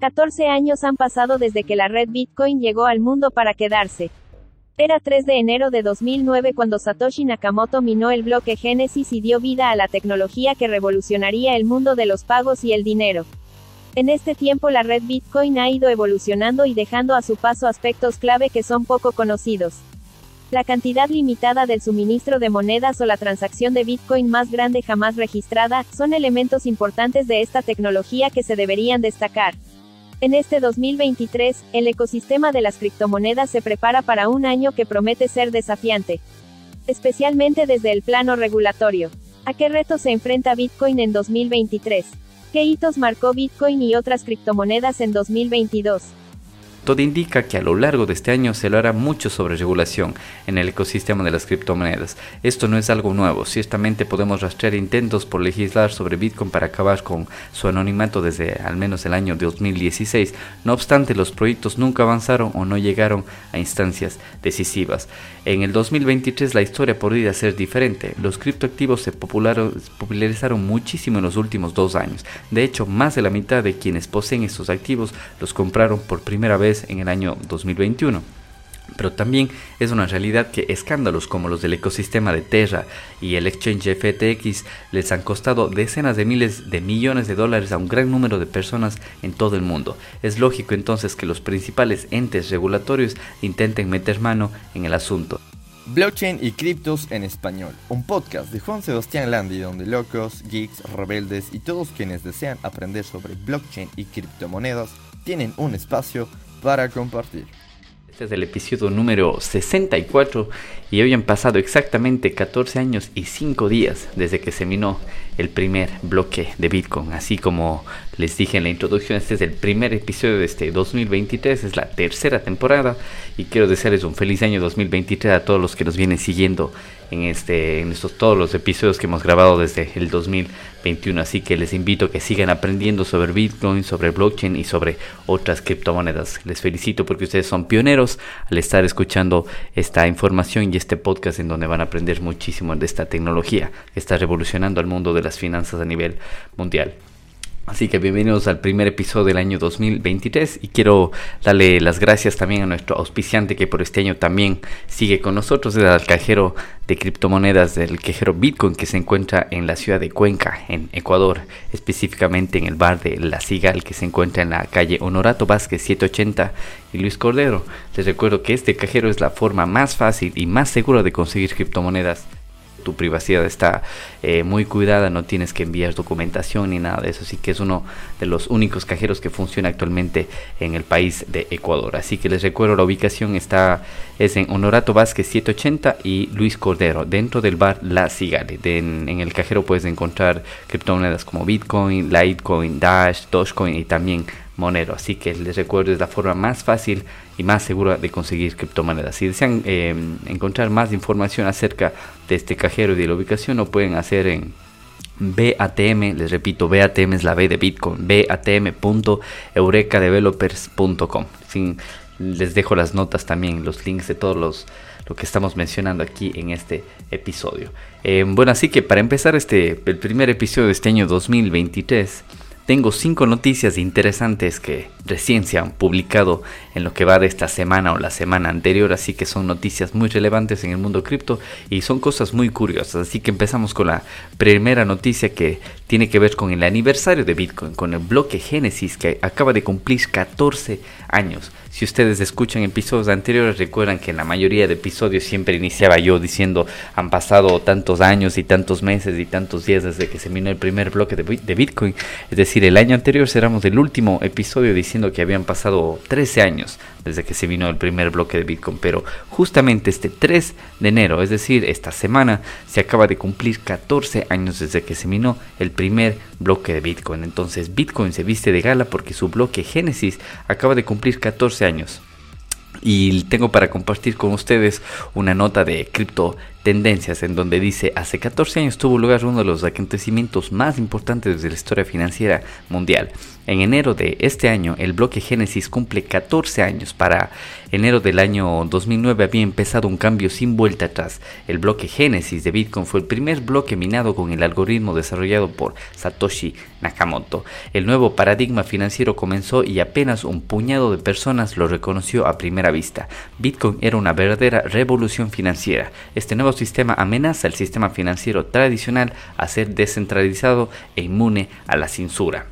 14 años han pasado desde que la red Bitcoin llegó al mundo para quedarse. Era 3 de enero de 2009 cuando Satoshi Nakamoto minó el bloque Genesis y dio vida a la tecnología que revolucionaría el mundo de los pagos y el dinero. En este tiempo la red Bitcoin ha ido evolucionando y dejando a su paso aspectos clave que son poco conocidos. La cantidad limitada del suministro de monedas o la transacción de Bitcoin más grande jamás registrada, son elementos importantes de esta tecnología que se deberían destacar. En este 2023, el ecosistema de las criptomonedas se prepara para un año que promete ser desafiante. Especialmente desde el plano regulatorio. ¿A qué retos se enfrenta Bitcoin en 2023? ¿Qué hitos marcó Bitcoin y otras criptomonedas en 2022? Todo indica que a lo largo de este año se lo hará mucho sobre regulación en el ecosistema de las criptomonedas. Esto no es algo nuevo, ciertamente podemos rastrear intentos por legislar sobre Bitcoin para acabar con su anonimato desde al menos el año 2016. No obstante, los proyectos nunca avanzaron o no llegaron a instancias decisivas. En el 2023 la historia podría ser diferente. Los criptoactivos se popularizaron muchísimo en los últimos dos años. De hecho, más de la mitad de quienes poseen estos activos los compraron por primera vez en el año 2021. Pero también es una realidad que escándalos como los del ecosistema de Terra y el exchange FTX les han costado decenas de miles de millones de dólares a un gran número de personas en todo el mundo. Es lógico entonces que los principales entes regulatorios intenten meter mano en el asunto. Blockchain y criptos en español, un podcast de Juan Sebastián Landi donde locos, geeks, rebeldes y todos quienes desean aprender sobre blockchain y criptomonedas tienen un espacio para compartir. Este es el episodio número 64 y hoy han pasado exactamente 14 años y 5 días desde que se minó el primer bloque de Bitcoin. Así como les dije en la introducción, este es el primer episodio de este 2023, es la tercera temporada y quiero desearles un feliz año 2023 a todos los que nos vienen siguiendo en, este, en estos, todos los episodios que hemos grabado desde el 2021. Así que les invito a que sigan aprendiendo sobre Bitcoin, sobre blockchain y sobre otras criptomonedas. Les felicito porque ustedes son pioneros al estar escuchando esta información y este podcast en donde van a aprender muchísimo de esta tecnología que está revolucionando al mundo de las finanzas a nivel mundial. Así que bienvenidos al primer episodio del año 2023 y quiero darle las gracias también a nuestro auspiciante que por este año también sigue con nosotros, el cajero de criptomonedas del cajero Bitcoin que se encuentra en la ciudad de Cuenca, en Ecuador, específicamente en el bar de La Cigal que se encuentra en la calle Honorato Vázquez 780 y Luis Cordero. Les recuerdo que este cajero es la forma más fácil y más segura de conseguir criptomonedas tu privacidad está eh, muy cuidada, no tienes que enviar documentación ni nada de eso, así que es uno de los únicos cajeros que funciona actualmente en el país de Ecuador. Así que les recuerdo la ubicación está es en Honorato Vázquez 780 y Luis Cordero, dentro del bar La Cigale. en, en, el cajero puedes encontrar criptomonedas como Bitcoin, Litecoin, Dash, Dogecoin y también Monero. Así que les recuerdo es la forma más fácil y más segura de conseguir criptomonedas. Si desean eh, encontrar más información acerca de este cajero y de la ubicación, lo pueden hacer en BATM, les repito, BATM es la B de Bitcoin, batm.eurekadevelopers.com. Les dejo las notas también, los links de todos los lo que estamos mencionando aquí en este episodio. Eh, bueno, así que para empezar este el primer episodio de este año 2023 tengo cinco noticias interesantes que recién se han publicado en lo que va de esta semana o la semana anterior, así que son noticias muy relevantes en el mundo cripto y son cosas muy curiosas. Así que empezamos con la primera noticia que tiene que ver con el aniversario de Bitcoin, con el bloque Génesis que acaba de cumplir 14 años. Si ustedes escuchan episodios anteriores, recuerdan que en la mayoría de episodios siempre iniciaba yo diciendo han pasado tantos años y tantos meses y tantos días desde que se minó el primer bloque de Bitcoin. Es decir, el año anterior cerramos el último episodio diciendo que habían pasado 13 años desde que se vino el primer bloque de Bitcoin, pero justamente este 3 de enero, es decir, esta semana, se acaba de cumplir 14 años desde que se minó el primer bloque de Bitcoin. Entonces Bitcoin se viste de gala porque su bloque Génesis acaba de cumplir 14 años. Y tengo para compartir con ustedes una nota de cripto tendencias en donde dice hace 14 años tuvo lugar uno de los acontecimientos más importantes de la historia financiera mundial En enero de este año, el bloque Génesis cumple 14 años. Para enero del año 2009 había empezado un cambio sin vuelta atrás. El bloque Génesis de Bitcoin fue el primer bloque minado con el algoritmo desarrollado por Satoshi Nakamoto. El nuevo paradigma financiero comenzó y apenas un puñado de personas lo reconoció a primera vista. Bitcoin era una verdadera revolución financiera. Este nuevo sistema amenaza el sistema financiero tradicional a ser descentralizado e inmune a la censura.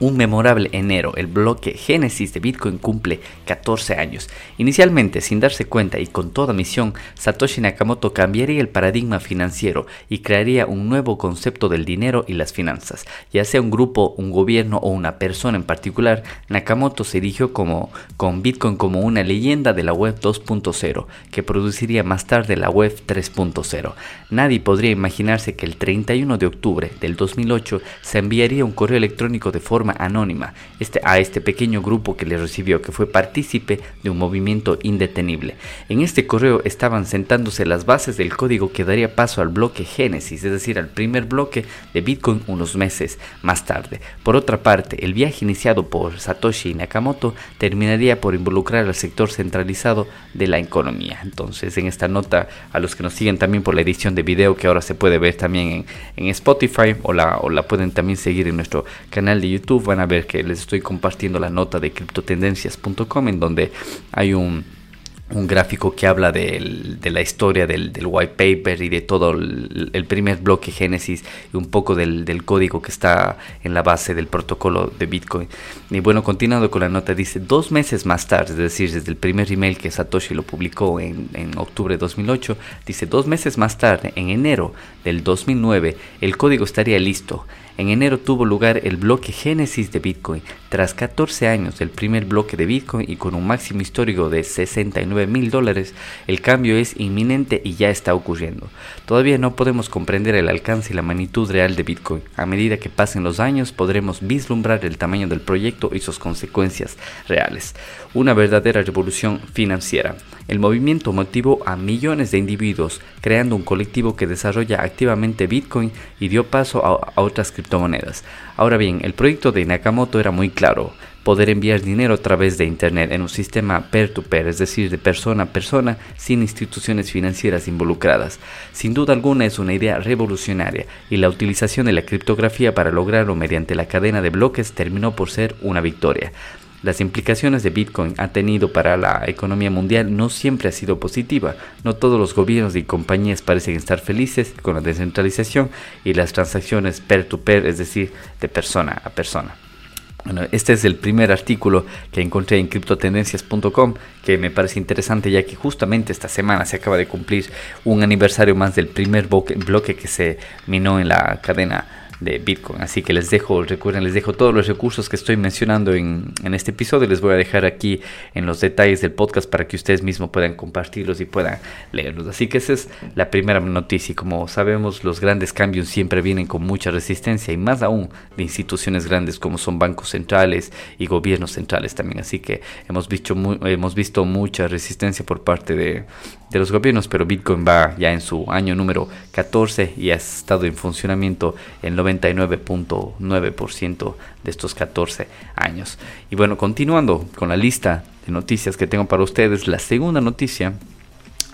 Un memorable enero, el bloque Génesis de Bitcoin cumple 14 años. Inicialmente, sin darse cuenta y con toda misión, Satoshi Nakamoto cambiaría el paradigma financiero y crearía un nuevo concepto del dinero y las finanzas. Ya sea un grupo, un gobierno o una persona en particular, Nakamoto se erigió como, con Bitcoin como una leyenda de la web 2.0, que produciría más tarde la web 3.0. Nadie podría imaginarse que el 31 de octubre del 2008 se enviaría un correo electrónico de forma anónima este, a este pequeño grupo que le recibió, que fue partícipe de un movimiento indetenible. En este correo estaban sentándose las bases del código que daría paso al bloque Génesis, es decir, al primer bloque de Bitcoin unos meses más tarde. Por otra parte, el viaje iniciado por Satoshi Nakamoto terminaría por involucrar al sector centralizado de la economía. Entonces, en esta nota, a los que nos siguen también por la edición de video que ahora se puede ver también en, en Spotify o la, o la pueden también seguir en nuestro canal de YouTube, van a ver que les estoy compartiendo la nota de criptotendencias.com en donde hay un un gráfico que habla de, la historia del, white paper y de todo el, primer bloque Génesis y un poco del, código que está en la base del protocolo de Bitcoin. Y bueno, continuando con la nota, dice, dos meses más tarde, es decir, desde el primer email que Satoshi lo publicó en, en octubre de 2008, dice, dos meses más tarde, en enero del 2009, el código estaría listo. En enero tuvo lugar el bloque Génesis de Bitcoin. Tras 14 años del primer bloque de Bitcoin y con un máximo histórico de 69 mil dólares, el cambio es inminente y ya está ocurriendo. Todavía no podemos comprender el alcance y la magnitud real de Bitcoin. A medida que pasen los años podremos vislumbrar el tamaño del proyecto y sus consecuencias reales. Una verdadera revolución financiera. El movimiento motivó a millones de individuos, creando un colectivo que desarrolla activamente Bitcoin y dio paso a, otras criptomonedas. Ahora bien, el proyecto de Nakamoto era muy claro, poder enviar dinero a través de Internet en un sistema peer-to-peer, -peer, es decir, de persona a persona, sin instituciones financieras involucradas. Sin duda alguna es una idea revolucionaria y la utilización de la criptografía para lograrlo mediante la cadena de bloques terminó por ser una victoria. Las implicaciones de Bitcoin ha tenido para la economía mundial no siempre ha sido positiva. No todos los gobiernos y compañías parecen estar felices con la descentralización y las transacciones peer-to-peer, es decir, de persona a persona. Bueno, este es el primer artículo que encontré en criptotendencias.com que me parece interesante ya que justamente esta semana se acaba de cumplir un aniversario más del primer bloque que se minó en la cadena de Bitcoin. Así que les dejo, recuerden, les dejo todos los recursos que estoy mencionando en, en, este episodio. Les voy a dejar aquí en los detalles del podcast para que ustedes mismos puedan compartirlos y puedan leerlos. Así que esa es la primera noticia. Y como sabemos, los grandes cambios siempre vienen con mucha resistencia y más aún de instituciones grandes como son bancos centrales y gobiernos centrales también. Así que hemos visto, hemos visto mucha resistencia por parte de, de los gobiernos, pero Bitcoin va ya en su año número 14 y ha estado en funcionamiento en 99.9% de estos 14 años. Y bueno, continuando con la lista de noticias que tengo para ustedes, la segunda noticia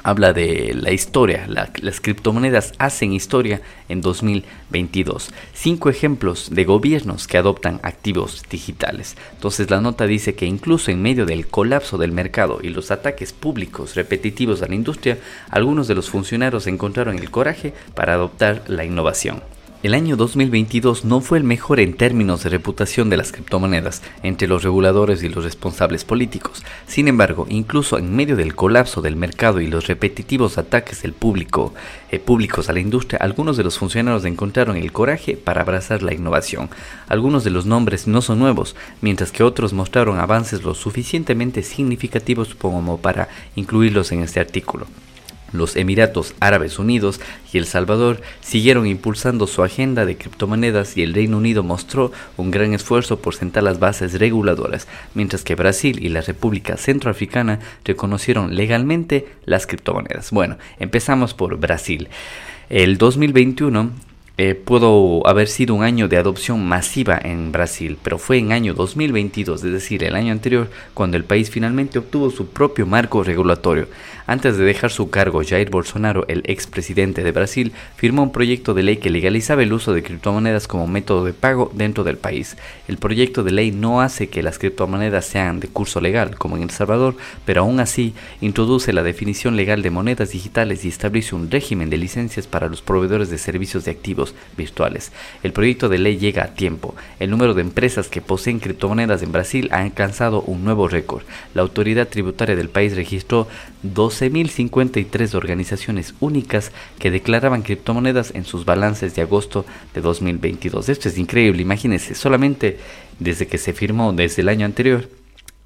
habla de la historia. las criptomonedas hacen historia en 2022. Cinco ejemplos de gobiernos que adoptan activos digitales. Entonces la nota dice que incluso en medio del colapso del mercado y los ataques públicos repetitivos a la industria, algunos de los funcionarios encontraron el coraje para adoptar la innovación. El año 2022 no fue el mejor en términos de reputación de las criptomonedas entre los reguladores y los responsables políticos. Sin embargo, incluso en medio del colapso del mercado y los repetitivos ataques del público, eh, públicos a la industria, algunos de los funcionarios encontraron el coraje para abrazar la innovación. Algunos de los nombres no son nuevos, mientras que otros mostraron avances lo suficientemente significativos como para incluirlos en este artículo. Los Emiratos Árabes Unidos y El Salvador siguieron impulsando su agenda de criptomonedas y el Reino Unido mostró un gran esfuerzo por sentar las bases reguladoras, mientras que Brasil y la República Centroafricana reconocieron legalmente las criptomonedas. Bueno, empezamos por Brasil. El 2021 eh, pudo haber sido un año de adopción masiva en Brasil, pero fue en año 2022, es decir, el año anterior, cuando el país finalmente obtuvo su propio marco regulatorio. Antes de dejar su cargo, Jair Bolsonaro, el expresidente de Brasil, firmó un proyecto de ley que legalizaba el uso de criptomonedas como método de pago dentro del país. El proyecto de ley no hace que las criptomonedas sean de curso legal, como en El Salvador, pero aún así introduce la definición legal de monedas digitales y establece un régimen de licencias para los proveedores de servicios de activos virtuales. El proyecto de ley llega a tiempo. El número de empresas que poseen criptomonedas en Brasil ha alcanzado un nuevo récord. La autoridad tributaria del país registró dos 12.053 organizaciones únicas que declaraban criptomonedas en sus balances de agosto de 2022. Esto es increíble, imagínense, solamente desde que se firmó desde el año anterior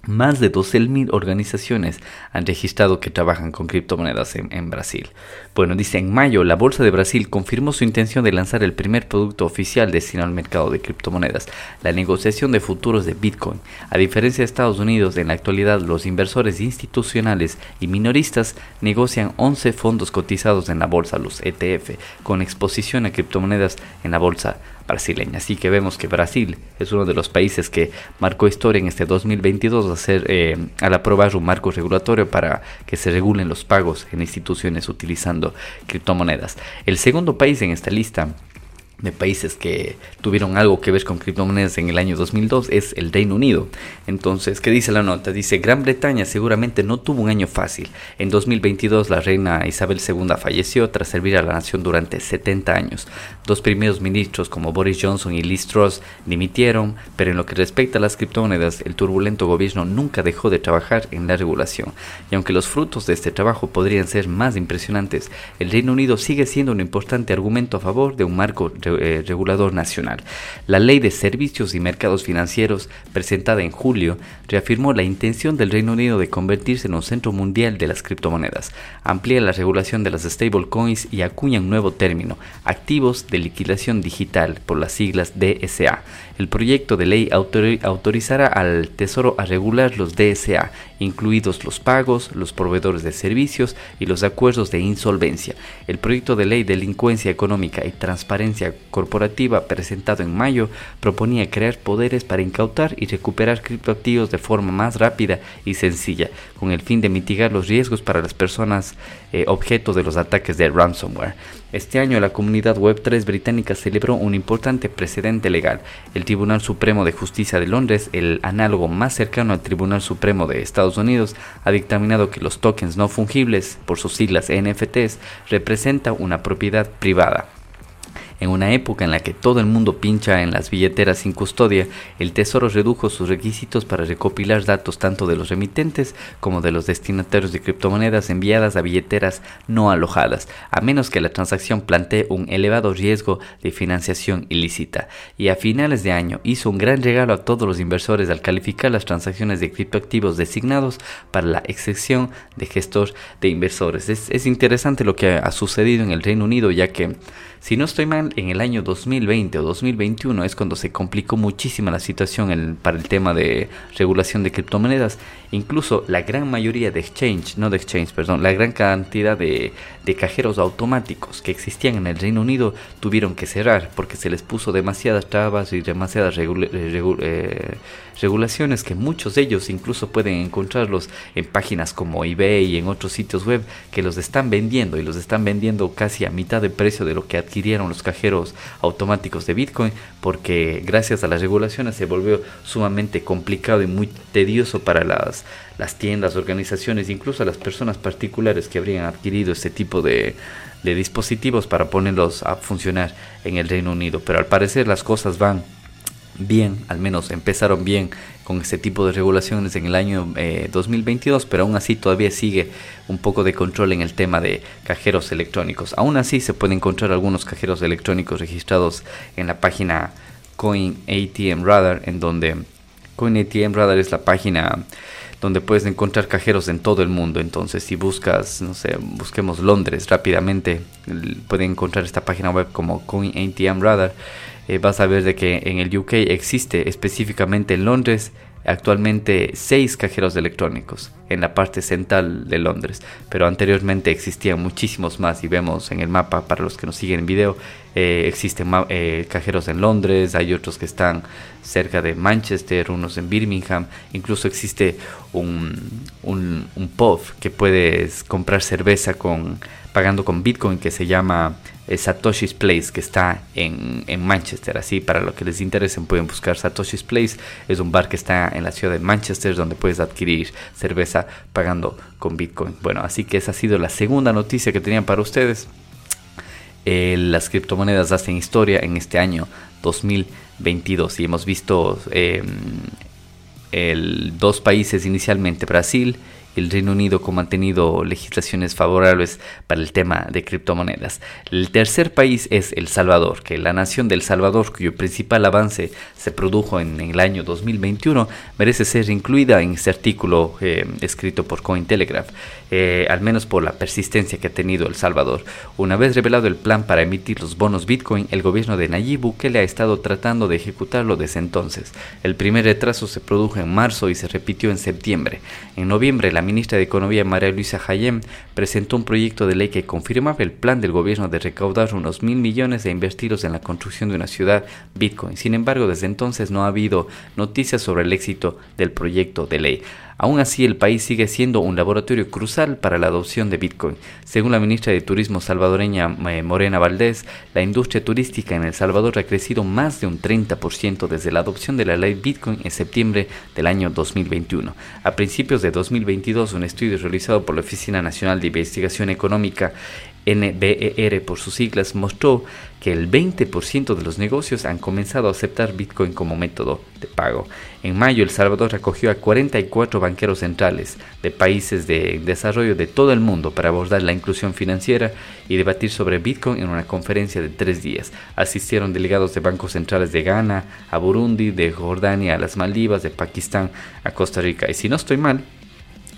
más de 12.000 organizaciones han registrado que trabajan con criptomonedas en, Brasil. Bueno, dice, en mayo la Bolsa de Brasil confirmó su intención de lanzar el primer producto oficial destinado al mercado de criptomonedas, la negociación de futuros de Bitcoin. A diferencia de Estados Unidos, en la actualidad los inversores institucionales y minoristas negocian 11 fondos cotizados en la bolsa, los ETF, con exposición a criptomonedas en la bolsa brasileña. Así que vemos que Brasil es uno de los países que marcó historia en este 2022 hacer, eh, al aprobar un marco regulatorio para que se regulen los pagos en instituciones utilizando criptomonedas. El segundo país en esta lista de países que tuvieron algo que ver con criptomonedas en el año 2002 es el Reino Unido. Entonces, ¿qué dice la nota? Dice, Gran Bretaña seguramente no tuvo un año fácil. En 2022 la reina Isabel II falleció tras servir a la nación durante 70 años. Dos primeros ministros como Boris Johnson y Liz Truss dimitieron, pero en lo que respecta a las criptomonedas, el turbulento gobierno nunca dejó de trabajar en la regulación. Y aunque los frutos de este trabajo podrían ser más impresionantes, el Reino Unido sigue siendo un importante argumento a favor de un marco eh, regulador nacional. La Ley de Servicios y Mercados Financieros, presentada en julio, reafirmó la intención del Reino Unido de convertirse en un centro mundial de las criptomonedas, amplía la regulación de las stablecoins y acuña un nuevo término, activos de liquidación digital, por las siglas DSA. El proyecto de ley autorizará al Tesoro a regular los DSA, incluidos los pagos, los proveedores de servicios y los acuerdos de insolvencia. El proyecto de ley Delincuencia Económica y Transparencia Corporativa presentado en mayo proponía crear poderes para incautar y recuperar criptoactivos de forma más rápida y sencilla, con el fin de mitigar los riesgos para las personas eh, objeto de los ataques de ransomware. Este año la comunidad Web3 británica celebró un importante precedente legal. El Tribunal Supremo de Justicia de Londres, el análogo más cercano al Tribunal Supremo de Estados Unidos, ha dictaminado que los tokens no fungibles, por sus siglas NFTs, representan una propiedad privada. En una época en la que todo el mundo pincha en las billeteras sin custodia, el Tesoro redujo sus requisitos para recopilar datos tanto de los remitentes como de los destinatarios de criptomonedas enviadas a billeteras no alojadas, a menos que la transacción plantee un elevado riesgo de financiación ilícita. Y a finales de año hizo un gran regalo a todos los inversores al calificar las transacciones de criptoactivos designados para la excepción de gestor de inversores. Es, es interesante lo que ha sucedido en el Reino Unido, ya que si no estoy mal, en el año 2020 o 2021 es cuando se complicó muchísimo la situación para el tema de regulación de criptomonedas. Incluso la gran mayoría de exchange, no de exchange, perdón, la gran cantidad de, cajeros automáticos que existían en el Reino Unido tuvieron que cerrar porque se les puso demasiadas trabas y demasiadas eh, regulaciones que muchos de ellos incluso pueden encontrarlos en páginas como eBay y en otros sitios web que los están vendiendo y los están vendiendo casi a mitad de precio de lo que adquirieron los cajeros automáticos de Bitcoin porque gracias a las regulaciones se volvió sumamente complicado y muy tedioso para las, las tiendas, organizaciones, incluso a las personas particulares que habrían adquirido este tipo de, de dispositivos para ponerlos a funcionar en el Reino Unido. Pero al parecer las cosas van bien, al menos empezaron bien con este tipo de regulaciones en el año 2022, eh, pero aún así todavía sigue un poco de control en el tema de cajeros electrónicos. Aún así se pueden encontrar algunos cajeros electrónicos registrados en la página Coin ATM Radar, en donde Coin ATM Radar es la página donde puedes encontrar cajeros en todo el mundo. Entonces, si buscas, no sé, busquemos Londres rápidamente, pueden encontrar esta página web como Coin ATM Radar eh, vas a ver de que en el UK existe específicamente en Londres actualmente seis cajeros electrónicos en la parte central de Londres, pero anteriormente existían muchísimos más y vemos en el mapa para los que nos siguen en video, eh, existen eh, cajeros en Londres, hay otros que están cerca de Manchester, unos en Birmingham, incluso existe un, un, un pub que puedes comprar cerveza con pagando con Bitcoin que se llama eh, Satoshi's Place, que está en, en, Manchester. Así, para los que les interesen, pueden buscar Satoshi's Place. Es un bar que está en la ciudad de Manchester, donde puedes adquirir cerveza pagando con Bitcoin. Bueno, así que esa ha sido la segunda noticia que tenían para ustedes. Eh, las criptomonedas hacen historia en este año 2022 y hemos visto eh, el, dos países inicialmente, Brasil el Reino Unido como han tenido legislaciones favorables para el tema de criptomonedas. El tercer país es El Salvador, que la nación del Salvador, cuyo principal avance se produjo en, el año 2021, merece ser incluida en este artículo eh, escrito por Cointelegraph, eh, al menos por la persistencia que ha tenido El Salvador. Una vez revelado el plan para emitir los bonos Bitcoin, el gobierno de Nayib Bukele ha estado tratando de ejecutarlo desde entonces. El primer retraso se produjo en marzo y se repitió en septiembre. En noviembre, la ministra de Economía María Luisa Hayem presentó un proyecto de ley que confirmaba el plan del gobierno de recaudar unos mil millones e invertirlos en la construcción de una ciudad Bitcoin. Sin embargo, desde entonces no ha habido noticias sobre el éxito del proyecto de ley. Aún así, el país sigue siendo un laboratorio crucial para la adopción de Bitcoin. Según la ministra de Turismo salvadoreña eh, Morena Valdés, la industria turística en El Salvador ha crecido más de un 30% desde la adopción de la ley Bitcoin en septiembre del año 2021. A principios de 2022, un estudio realizado por la Oficina Nacional de Investigación Económica NBER por sus siglas, mostró que el 20% de los negocios han comenzado a aceptar Bitcoin como método de pago. En mayo, El Salvador acogió a 44 banqueros centrales de países de desarrollo de todo el mundo para abordar la inclusión financiera y debatir sobre Bitcoin en una conferencia de tres días. Asistieron delegados de bancos centrales de Ghana, a Burundi, de Jordania, a las Maldivas, de Pakistán, a Costa Rica. Y si no estoy mal,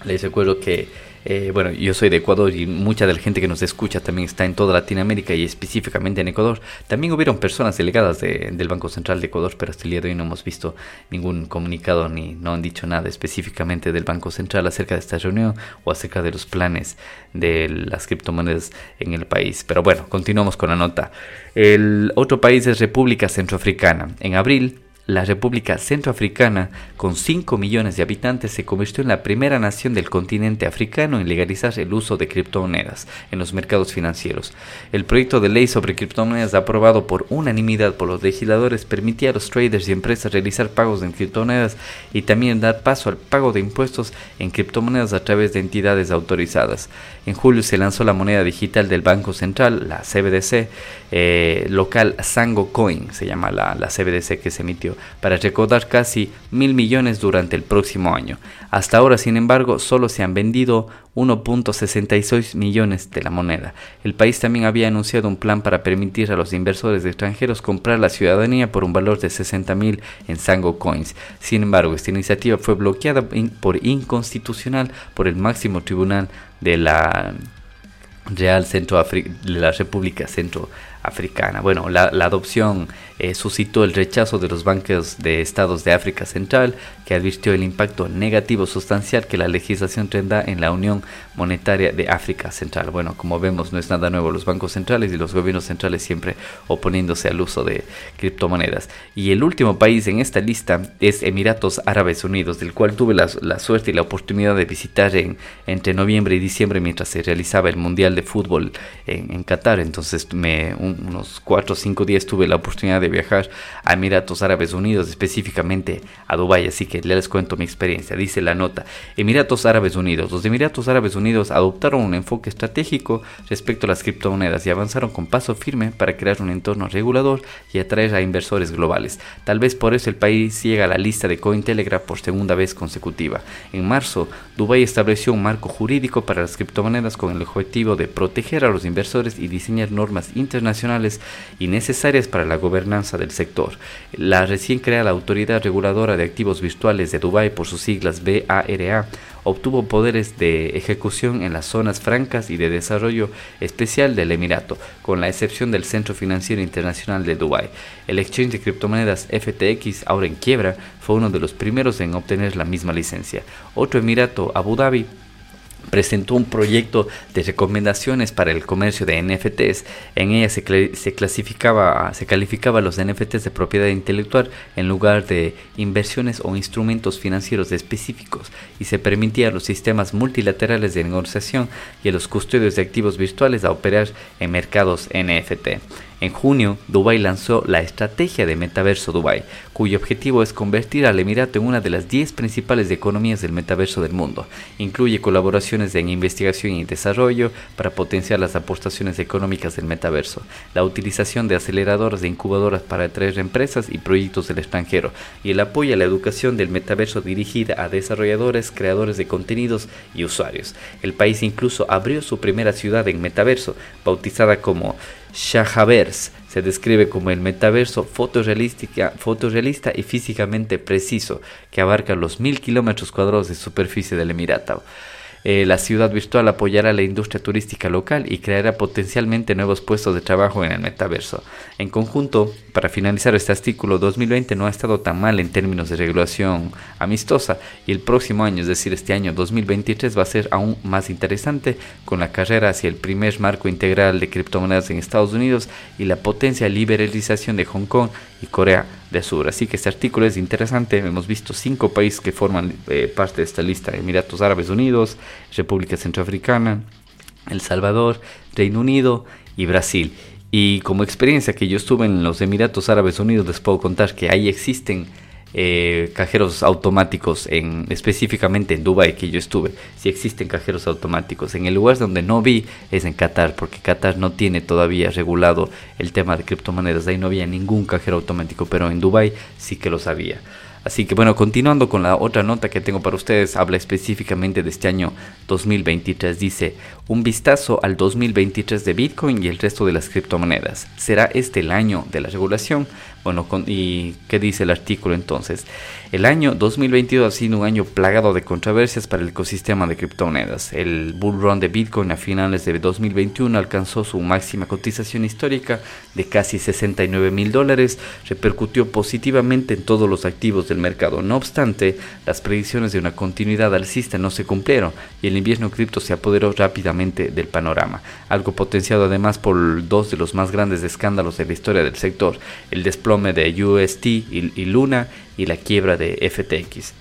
les recuerdo que eh, bueno, yo soy de Ecuador y mucha de la gente que nos escucha también está en toda Latinoamérica y específicamente en Ecuador. También hubieron personas delegadas del Banco Central de Ecuador, pero hasta el día de hoy no hemos visto ningún comunicado ni no han dicho nada específicamente del Banco Central acerca de esta reunión o acerca de los planes de las criptomonedas en el país. Pero bueno, continuamos con la nota. El otro país es República Centroafricana. En abril, la República Centroafricana, con 5 millones de habitantes, se convirtió en la primera nación del continente africano en legalizar el uso de criptomonedas en los mercados financieros. El proyecto de ley sobre criptomonedas aprobado por unanimidad por los legisladores permitía a los traders y empresas realizar pagos en criptomonedas y también dar paso al pago de impuestos en criptomonedas a través de entidades autorizadas. En julio se lanzó la moneda digital del Banco Central, la CBDC, eh, local Sango Coin, se llama la, la CBDC que se emitió para recaudar casi mil millones durante el próximo año. Hasta ahora, sin embargo, solo se han vendido 1.66 millones de la moneda. El país también había anunciado un plan para permitir a los inversores extranjeros comprar la ciudadanía por un valor de 60 mil en Sango Coins. Sin embargo, esta iniciativa fue bloqueada por inconstitucional por el máximo tribunal de la Real Centro de la República Centroafricana. Bueno, la adopción eh, suscitó el rechazo de los bancos de estados de África Central, que advirtió el impacto negativo sustancial que la legislación tendrá en la Unión Monetaria de África Central. Bueno, como vemos, no es nada nuevo los bancos centrales y los gobiernos centrales siempre oponiéndose al uso de criptomonedas. Y el último país en esta lista es Emiratos Árabes Unidos, del cual tuve la, suerte y la oportunidad de visitar en, entre noviembre y diciembre mientras se realizaba el Mundial de Fútbol en, Qatar. Entonces, me, unos 4 o 5 días tuve la oportunidad de viajar a Emiratos Árabes Unidos, específicamente a Dubái, así que les cuento mi experiencia. Dice la nota, Emiratos Árabes Unidos. Los Emiratos Árabes Unidos adoptaron un enfoque estratégico respecto a las criptomonedas y avanzaron con paso firme para crear un entorno regulador y atraer a inversores globales. Tal vez por eso el país llega a la lista de Cointelegraph por segunda vez consecutiva. En marzo, Dubái estableció un marco jurídico para las criptomonedas con el objetivo de proteger a los inversores y diseñar normas internacionales y necesarias para la del sector. La recién creada Autoridad Reguladora de Activos Virtuales de Dubái, por sus siglas BARA, obtuvo poderes de ejecución en las zonas francas y de desarrollo especial del Emirato, con la excepción del Centro Financiero Internacional de Dubái. El exchange de criptomonedas FTX, ahora en quiebra, fue uno de los primeros en obtener la misma licencia. Otro Emirato, Abu Dhabi, presentó un proyecto de recomendaciones para el comercio de NFTs. En ella se, clasificaba, se calificaba los NFTs de propiedad intelectual en lugar de inversiones o instrumentos financieros específicos y se permitía a los sistemas multilaterales de negociación y a los custodios de activos virtuales a operar en mercados NFT. En junio, Dubai lanzó la estrategia de Metaverso Dubai, cuyo objetivo es convertir al Emirato en una de las 10 principales economías del metaverso del mundo. Incluye colaboraciones en investigación y desarrollo para potenciar las aportaciones económicas del metaverso, la utilización de aceleradoras e incubadoras para atraer empresas y proyectos del extranjero, y el apoyo a la educación del metaverso dirigida a desarrolladores, creadores de contenidos y usuarios. El país incluso abrió su primera ciudad en metaverso, bautizada como Shahavers se describe como el metaverso fotorrealista y físicamente preciso que abarca los mil kilómetros cuadrados de superficie del Emirato. Eh, la ciudad virtual apoyará la industria turística local y creará potencialmente nuevos puestos de trabajo en el metaverso. En conjunto, para finalizar este artículo, 2020 no ha estado tan mal en términos de regulación amistosa y el próximo año, es decir, este año 2023 va a ser aún más interesante con la carrera hacia el primer marco integral de criptomonedas en Estados Unidos y la potencia liberalización de Hong Kong y Corea de Sur. Así que este artículo es interesante. Hemos visto cinco países que forman eh, parte de esta lista. Emiratos Árabes Unidos, República Centroafricana, El Salvador, Reino Unido y Brasil. Y como experiencia que yo estuve en los Emiratos Árabes Unidos, les puedo contar que ahí existen eh, cajeros automáticos, en, específicamente en Dubai que yo estuve, si existen cajeros automáticos. En el lugar donde no vi es en Qatar, porque Qatar no tiene todavía regulado el tema de criptomonedas. Ahí no había ningún cajero automático, pero en Dubai sí que lo sabía. Así que bueno, continuando con la otra nota que tengo para ustedes, habla específicamente de este año 2023. Dice, un vistazo al 2023 de Bitcoin y el resto de las criptomonedas. ¿Será este el año de la regulación? Bueno, ¿y qué dice el artículo entonces? El año 2022 ha sido un año plagado de controversias para el ecosistema de criptomonedas. El bull run de Bitcoin a finales de 2021 alcanzó su máxima cotización histórica de casi 69 mil dólares, repercutió positivamente en todos los activos del mercado. No obstante, las predicciones de una continuidad alcista no se cumplieron y el invierno cripto se apoderó rápidamente del panorama, algo potenciado además por dos de los más grandes escándalos de la historia del sector, el desplome de UST y Luna y la quiebra de FTX.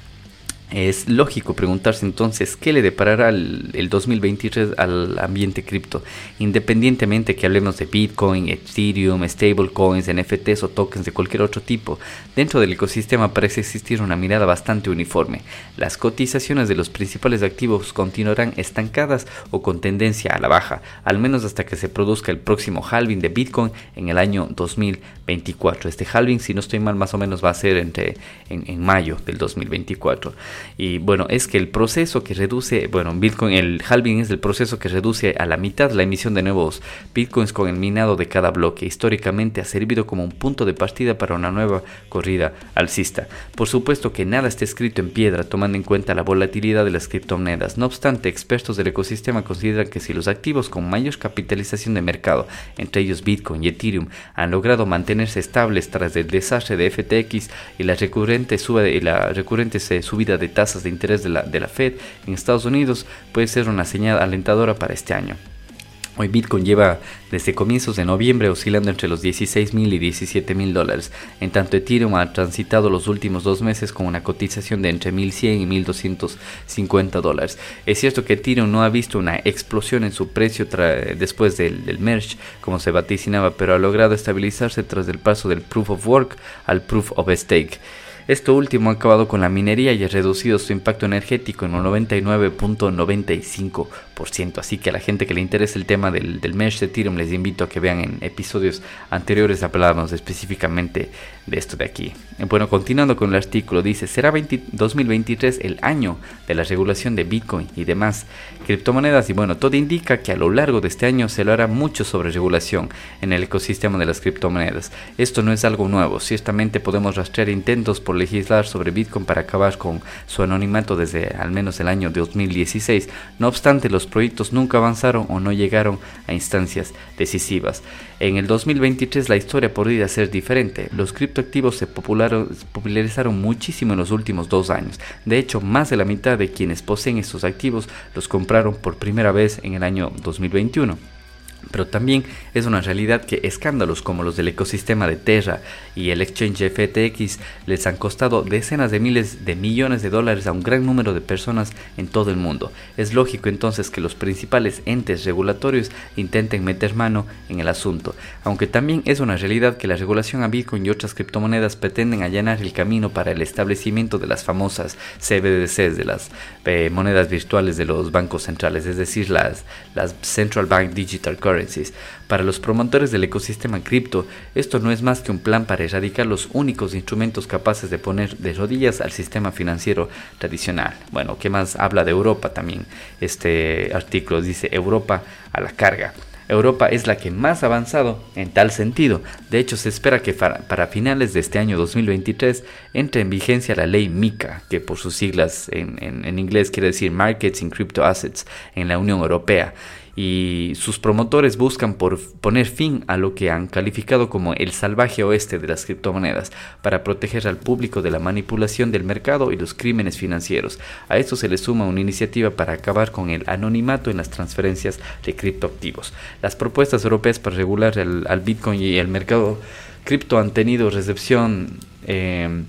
Es lógico preguntarse entonces qué le deparará el, 2023 al ambiente cripto, independientemente que hablemos de Bitcoin, Ethereum, stablecoins, NFTs o tokens de cualquier otro tipo. Dentro del ecosistema parece existir una mirada bastante uniforme. Las cotizaciones de los principales activos continuarán estancadas o con tendencia a la baja, al menos hasta que se produzca el próximo halving de Bitcoin en el año 2024. Este halving, si no estoy mal, más o menos va a ser entre en, en mayo del 2024. Y bueno, es que el proceso que reduce, bueno, el halving es el proceso que reduce a la mitad la emisión de nuevos Bitcoins con el minado de cada bloque. Históricamente ha servido como un punto de partida para una nueva corrida alcista. Por supuesto que nada está escrito en piedra tomando en cuenta la volatilidad de las criptomonedas. No obstante, expertos del ecosistema consideran que si los activos con mayor capitalización de mercado, entre ellos Bitcoin y Ethereum, han logrado mantenerse estables tras el desastre de FTX y la recurrente, y la recurrente subida de tasas de interés de la, Fed en Estados Unidos puede ser una señal alentadora para este año. Hoy Bitcoin lleva desde comienzos de noviembre oscilando entre los 16 mil y 17 mil dólares. En tanto Ethereum ha transitado los últimos dos meses con una cotización de entre 1100 y 1250 dólares. Es cierto que Ethereum no ha visto una explosión en su precio después del, del, merge como se vaticinaba, pero ha logrado estabilizarse tras el paso del Proof of Work al Proof of Stake. Esto último ha acabado con la minería y ha reducido su impacto energético en un 99.95%. Así que a la gente que le interesa el tema del, del mesh de Ethereum, les invito a que vean en episodios anteriores hablábamos específicamente de esto de aquí. Bueno, continuando con el artículo, dice, será 2023 el año de la regulación de Bitcoin y demás criptomonedas y bueno, todo indica que a lo largo de este año se lo hará mucho sobre regulación en el ecosistema de las criptomonedas. Esto no es algo nuevo, ciertamente podemos rastrear intentos por legislar sobre Bitcoin para acabar con su anonimato desde al menos el año 2016. No obstante, los proyectos nunca avanzaron o no llegaron a instancias decisivas. En el 2023 la historia podría ser diferente. Los criptoactivos se popularizaron muchísimo en los últimos dos años. De hecho, más de la mitad de quienes poseen estos activos los compraron por primera vez en el año 2021. Pero también es una realidad que escándalos como los del ecosistema de Terra y el exchange FTX les han costado decenas de miles de millones de dólares a un gran número de personas en todo el mundo. Es lógico entonces que los principales entes regulatorios intenten meter mano en el asunto, aunque también es una realidad que la regulación a Bitcoin y otras criptomonedas pretenden allanar el camino para el establecimiento de las famosas CBDCs, de las eh, monedas virtuales de los bancos centrales, es decir, las, las Central Bank Digital Currency para los promotores del ecosistema cripto, esto no es más que un plan para erradicar los únicos instrumentos capaces de poner de rodillas al sistema financiero tradicional. Bueno, ¿qué más habla de Europa también? Este artículo dice Europa a la carga. Europa es la que más ha avanzado en tal sentido. De hecho, se espera que para, finales de este año 2023 entre en vigencia la ley MICA, que por sus siglas en, en inglés quiere decir Markets in Crypto Assets en la Unión Europea y sus promotores buscan por poner fin a lo que han calificado como el salvaje oeste de las criptomonedas para proteger al público de la manipulación del mercado y los crímenes financieros. A esto se le suma una iniciativa para acabar con el anonimato en las transferencias de criptoactivos. Las propuestas europeas para regular al Bitcoin y el mercado cripto han tenido recepción eh,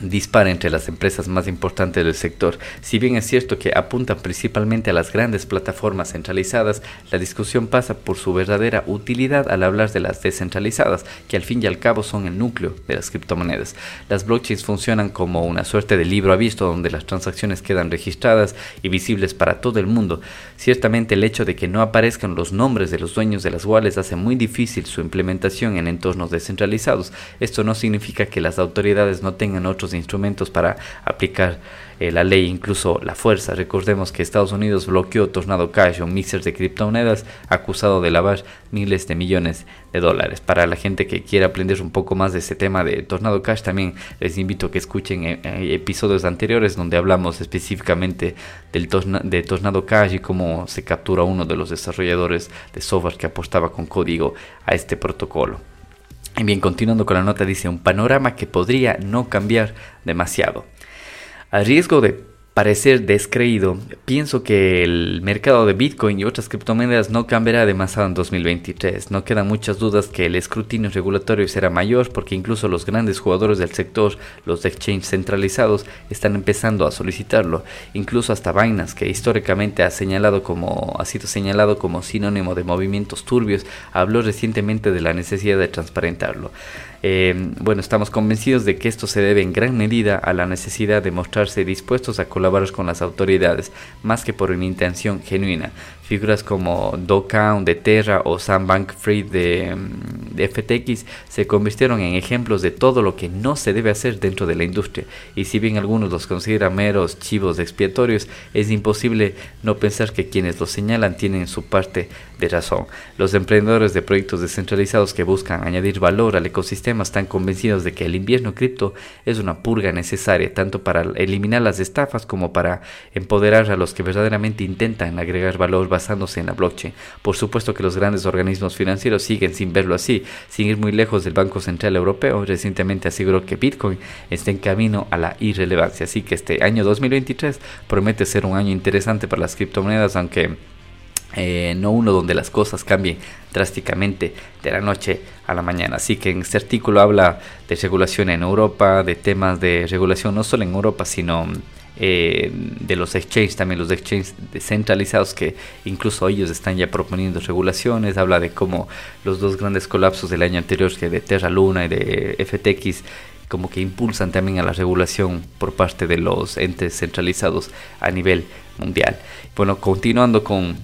dispara entre las empresas más importantes del sector. Si bien es cierto que apuntan principalmente a las grandes plataformas centralizadas, la discusión pasa por su verdadera utilidad al hablar de las descentralizadas, que al fin y al cabo son el núcleo de las criptomonedas. Las blockchains funcionan como una suerte de libro visto donde las transacciones quedan registradas y visibles para todo el mundo. Ciertamente el hecho de que no aparezcan los nombres de los dueños de las wallets hace muy difícil su implementación en entornos descentralizados. Esto no significa que las autoridades no tengan otros instrumentos para aplicar eh, la ley, incluso la fuerza. Recordemos que Estados Unidos bloqueó Tornado Cash, un mixer de criptomonedas acusado de lavar miles de millones de dólares. Para la gente que quiera aprender un poco más de este tema de Tornado Cash, también les invito a que escuchen eh, eh, episodios anteriores donde hablamos específicamente del de Tornado Cash y cómo se captura uno de los desarrolladores de software que apostaba con código a este protocolo. Bien, continuando con la nota, dice un panorama que podría no cambiar demasiado. A riesgo de parecer descreído, pienso que el mercado de Bitcoin y otras criptomonedas no cambiará demasiado en 2023. No quedan muchas dudas que el escrutinio regulatorio será mayor porque incluso los grandes jugadores del sector, los exchanges centralizados, están empezando a solicitarlo. Incluso hasta Binance, que históricamente ha, sido señalado como sinónimo de movimientos turbios, habló recientemente de la necesidad de transparentarlo. Eh, bueno, estamos convencidos de que esto se debe en gran medida a la necesidad de mostrarse dispuestos a colaborar con las autoridades, más que por una intención genuina. Figuras como Do de Terra o Sam Bank Free de, mm, de, FTX se convirtieron en ejemplos de todo lo que no se debe hacer dentro de la industria. Y si bien algunos los consideran meros chivos expiatorios, es imposible no pensar que quienes los señalan tienen su parte de razón. Los emprendedores de proyectos descentralizados que buscan añadir valor al ecosistema están convencidos de que el invierno cripto es una purga necesaria tanto para eliminar las estafas como para empoderar a los que verdaderamente intentan agregar valor basándose en la blockchain. Por supuesto que los grandes organismos financieros siguen sin verlo así, sin ir muy lejos del Banco Central Europeo. Recientemente aseguró que Bitcoin está en camino a la irrelevancia, así que este año 2023 promete ser un año interesante para las criptomonedas, aunque eh, no uno donde las cosas cambien drásticamente de la noche a la mañana. Así que en este artículo habla de regulación en Europa, de temas de regulación no solo en Europa, sino eh, de los exchanges, también los exchanges descentralizados que incluso ellos están ya proponiendo regulaciones, habla de cómo los dos grandes colapsos del año anterior, que de Terra Luna y de FTX, como que impulsan también a la regulación por parte de los entes centralizados a nivel mundial. Bueno, continuando con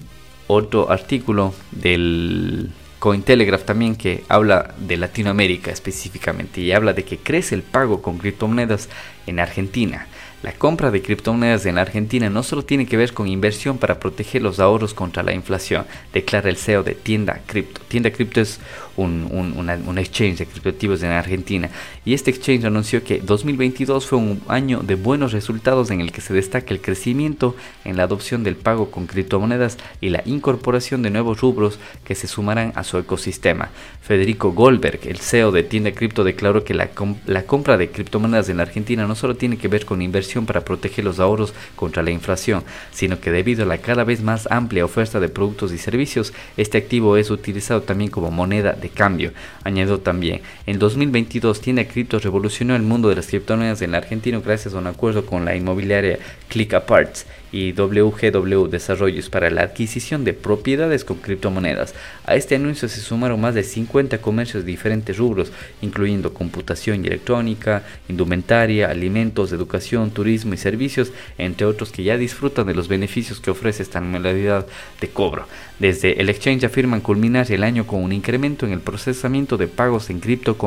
otro artículo del Cointelegraph también que habla de Latinoamérica específicamente y habla de que crece el pago con criptomonedas en Argentina. La compra de criptomonedas en Argentina no solo tiene que ver con inversión para proteger los ahorros contra la inflación, declara el CEO de Tienda Cripto. Tienda Cripto es un, un, exchange de criptoactivos en Argentina y este exchange anunció que 2022 fue un año de buenos resultados en el que se destaca el crecimiento en la adopción del pago con criptomonedas y la incorporación de nuevos rubros que se sumarán a su ecosistema. Federico Goldberg, el CEO de Tienda Cripto, declaró que la, la compra de criptomonedas en Argentina no solo tiene que ver con inversión para proteger los ahorros contra la inflación, sino que debido a la cada vez más amplia oferta de productos y servicios, este activo es utilizado también como moneda de cambio. Añadió también, en 2022 Tienda Cripto revolucionó el mundo de las criptomonedas en la Argentina gracias a un acuerdo con la inmobiliaria ClickAparts y WGW Desarrollos para la adquisición de propiedades con criptomonedas. A este anuncio se sumaron más de 50 comercios de diferentes rubros, incluyendo computación y electrónica, indumentaria, alimentos, educación, turismo y servicios, entre otros que ya disfrutan de los beneficios que ofrece esta modalidad de cobro. Desde el exchange afirman culminar el año con un incremento en el procesamiento de pagos en cripto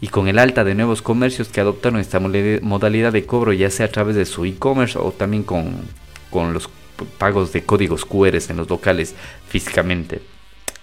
y con el alta de nuevos comercios que adoptaron esta modalidad de cobro ya sea a través de su e-commerce o también con con los pagos de códigos QR en los locales físicamente.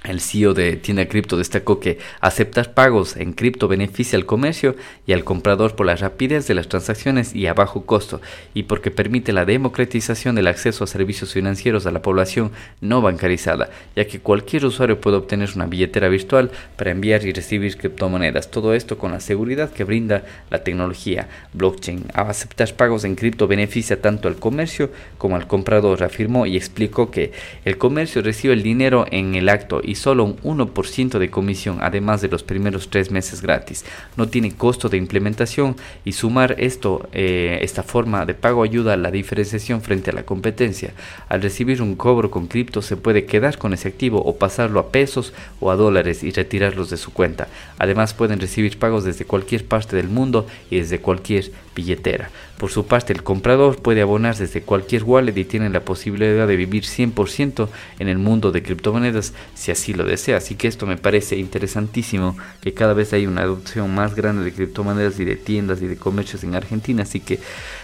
El CEO de Tienda Cripto destacó que aceptar pagos en cripto beneficia al comercio y al comprador por la rapidez de las transacciones y a bajo costo, y porque permite la democratización del acceso a servicios financieros a la población no bancarizada, ya que cualquier usuario puede obtener una billetera virtual para enviar y recibir criptomonedas. Todo esto con la seguridad que brinda la tecnología blockchain. Aceptar pagos en cripto beneficia tanto al comercio como al comprador, afirmó y explicó que el comercio recibe el dinero en el acto solo un 1% de comisión, además de los primeros tres meses gratis. No tiene costo de implementación y sumar esto, eh, esta forma de pago ayuda a la diferenciación frente a la competencia. Al recibir un cobro con cripto se puede quedar con ese activo o pasarlo a pesos o a dólares y retirarlos de su cuenta. Además pueden recibir pagos desde cualquier parte del mundo y desde cualquier billetera. Por su parte, el comprador puede abonar desde cualquier wallet y tiene la posibilidad de vivir 100% en el mundo de criptomonedas si así lo desea. Así que esto me parece interesantísimo, que cada vez hay una adopción más grande de criptomonedas y de tiendas y de comercios en Argentina. Así que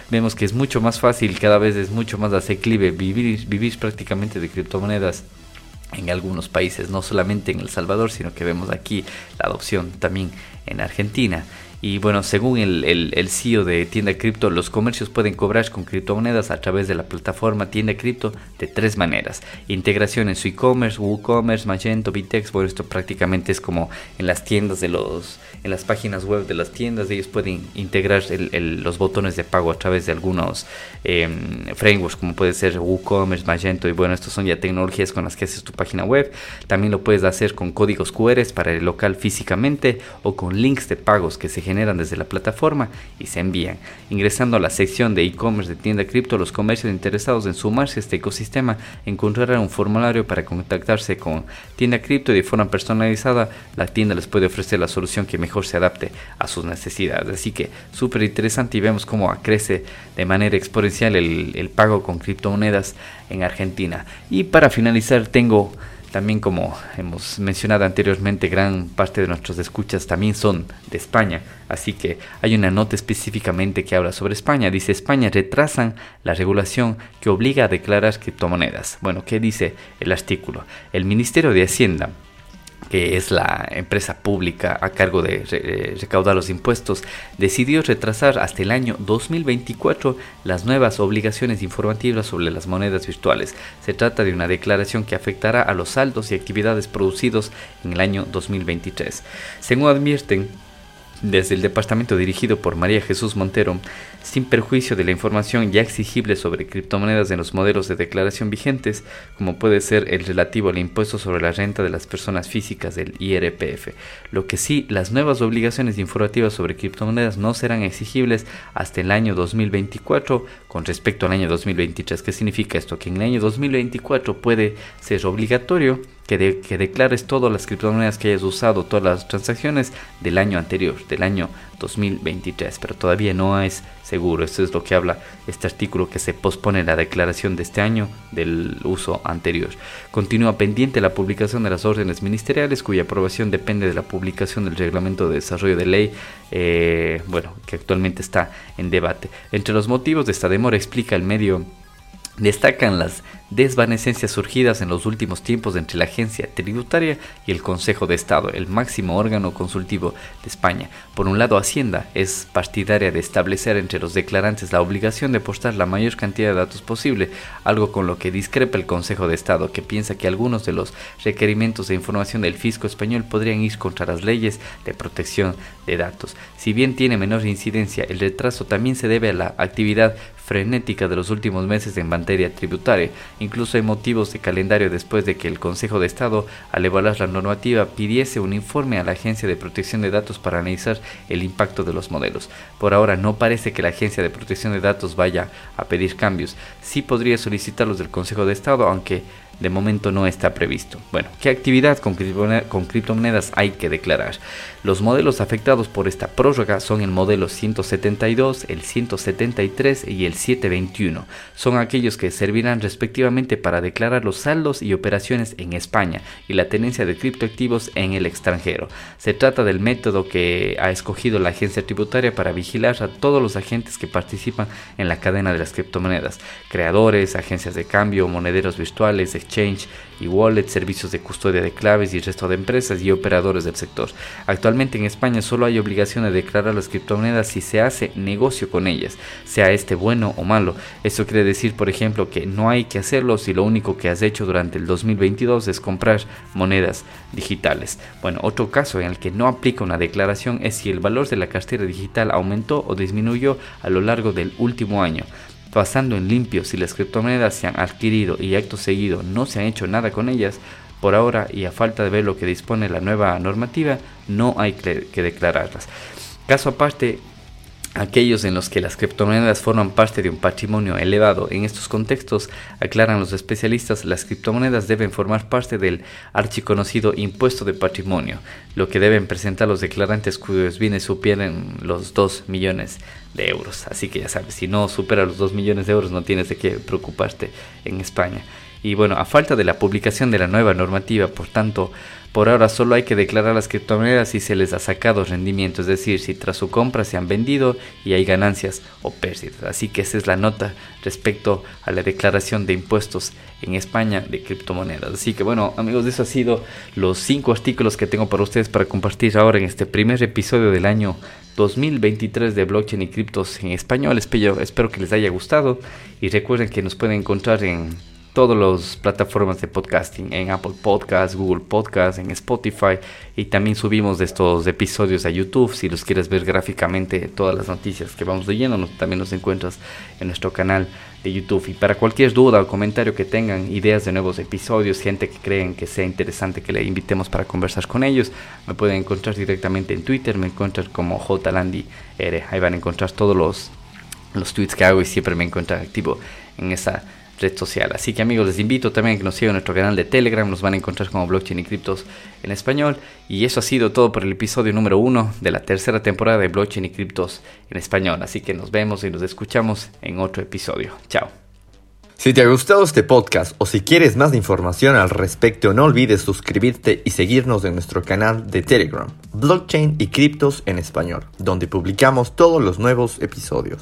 vemos que es mucho más fácil, cada vez es mucho más asequible vivir, vivir prácticamente de criptomonedas en algunos países, no solamente en El Salvador, sino que vemos aquí la adopción también en Argentina. Y bueno, según el, el, CEO de Tienda Cripto, los comercios pueden cobrar con criptomonedas a través de la plataforma Tienda Cripto de tres maneras. Integración en su e-commerce, WooCommerce, Magento, Bitex. Bueno, esto prácticamente es como en las tiendas de los, en las páginas web de las tiendas. Ellos pueden integrar los botones de pago a través de algunos em, frameworks como puede ser WooCommerce, Magento. Y bueno, estos son ya tecnologías con las que haces tu página web. También lo puedes hacer con códigos QR para el local físicamente o con links de pagos que se generan desde la plataforma y se envían. Ingresando a la sección de e-commerce de tienda cripto, los comercios interesados en sumarse a este ecosistema encontrarán un formulario para contactarse con tienda cripto y de forma personalizada la tienda les puede ofrecer la solución que mejor se adapte a sus necesidades. Así que súper interesante y vemos cómo crece de manera exponencial el, el pago con criptomonedas en Argentina. Y para finalizar tengo también como hemos mencionado anteriormente, gran parte de nuestros escuchas también son de España, así que hay una nota específicamente que habla sobre España. Dice España retrasan la regulación que obliga a declarar criptomonedas. Bueno, ¿qué dice el artículo? El Ministerio de Hacienda que es la empresa pública a cargo de recaudar los impuestos, decidió retrasar hasta el año 2024 las nuevas obligaciones informativas sobre las monedas virtuales. Se trata de una declaración que afectará a los saldos y actividades producidos en el año 2023. Según advierten, desde el departamento dirigido por María Jesús Montero, sin perjuicio de la información ya exigible sobre criptomonedas en los modelos de declaración vigentes, como puede ser el relativo al impuesto sobre la renta de las personas físicas del IRPF. Lo que sí, las nuevas obligaciones informativas sobre criptomonedas no serán exigibles hasta el año 2024 con respecto al año 2023. ¿Qué significa esto? Que en el año 2024 puede ser obligatorio que, declares todas las criptomonedas que hayas usado, todas las transacciones del año anterior, del año 2023, pero todavía no es seguro. Esto es lo que habla este artículo que se pospone la declaración de este año del uso anterior. Continúa pendiente la publicación de las órdenes ministeriales cuya aprobación depende de la publicación del reglamento de desarrollo de ley, eh, bueno, que actualmente está en debate. Entre los motivos de esta demora explica el medio Destacan las desvanecencias surgidas en los últimos tiempos entre la agencia tributaria y el Consejo de Estado, el máximo órgano consultivo de España. Por un lado, Hacienda es partidaria de establecer entre los declarantes la obligación de postar la mayor cantidad de datos posible, algo con lo que discrepa el Consejo de Estado, que piensa que algunos de los requerimientos de información del fisco español podrían ir contra las leyes de protección de datos. Si bien tiene menor incidencia, el retraso también se debe a la actividad frenética de los últimos meses en materia tributaria. Incluso hay motivos de calendario después de que el Consejo de Estado, al evaluar la normativa, pidiese un informe a la Agencia de Protección de Datos para analizar el impacto de los modelos. Por ahora no parece que la Agencia de Protección de Datos vaya a pedir cambios. Sí podría solicitarlos del Consejo de Estado, aunque de momento no está previsto. Bueno, ¿qué actividad con, criptomonedas hay que declarar? Los modelos afectados por esta prórroga son el modelo 172, el 173 y el 721. Son aquellos que servirán respectivamente para declarar los saldos y operaciones en España y la tenencia de criptoactivos en el extranjero. Se trata del método que ha escogido la agencia tributaria para vigilar a todos los agentes que participan en la cadena de las criptomonedas, creadores, agencias de cambio, monederos virtuales, exchange y wallet, servicios de custodia de claves y resto de empresas y operadores del sector. Actualmente en España solo hay obligación de declarar las criptomonedas si se hace negocio con ellas, sea este bueno o malo. Esto quiere decir, por ejemplo, que no hay que hacerlo si lo único que has hecho durante el 2022 es comprar monedas digitales. Bueno, otro caso en el que no aplica una declaración es si el valor de la cartera digital aumentó o disminuyó a lo largo del último año pasando en limpio si las criptomonedas se han adquirido y acto seguido no se han hecho nada con ellas, por ahora y a falta de ver lo que dispone la nueva normativa, no hay que declararlas. Caso aparte, aquellos en los que las criptomonedas forman parte de un patrimonio elevado. En estos contextos, aclaran los especialistas, las criptomonedas deben formar parte del archiconocido impuesto de patrimonio, lo que deben presentar los declarantes cuyos bienes superen los 2 millones de euros. Así que ya sabes, si no supera los 2 millones de euros no tienes de qué preocuparte en España. Y bueno, a falta de la publicación de la nueva normativa, por tanto, por ahora solo hay que declarar las criptomonedas si se les ha sacado rendimiento, es decir, si tras su compra se han vendido y hay ganancias o pérdidas. Así que esa es la nota respecto a la declaración de impuestos en España de criptomonedas. Así que bueno, amigos, eso ha sido los cinco artículos que tengo para ustedes para compartir ahora en este primer episodio del año 2023 de blockchain y criptos en español. Espero, espero que les haya gustado y recuerden que nos pueden encontrar en todas las plataformas de podcasting, en Apple Podcasts, Google Podcasts, en Spotify y también subimos estos episodios a YouTube si los quieres ver gráficamente todas las noticias que vamos leyendo, también nos encuentras en nuestro canal de YouTube. Y para cualquier duda o comentario que tengan, ideas de nuevos episodios, gente que creen que sea interesante que le invitemos para conversar con ellos, me pueden encontrar directamente en Twitter, me encuentran como JLandyR, ahí van a encontrar todos los, los tweets que hago y siempre me encuentran activo en esa red social. Así que amigos, les invito también a que nos sigan en nuestro canal de Telegram, nos van a encontrar como Blockchain y Criptos en español. Y eso ha sido todo por el episodio número uno de la tercera temporada de Blockchain y Criptos en español. Así que nos vemos y nos escuchamos en otro episodio. Chao. Si te ha gustado este podcast o si quieres más información al respecto, no olvides suscribirte y seguirnos en nuestro canal de Telegram, Blockchain y Criptos en español, donde publicamos todos los nuevos episodios.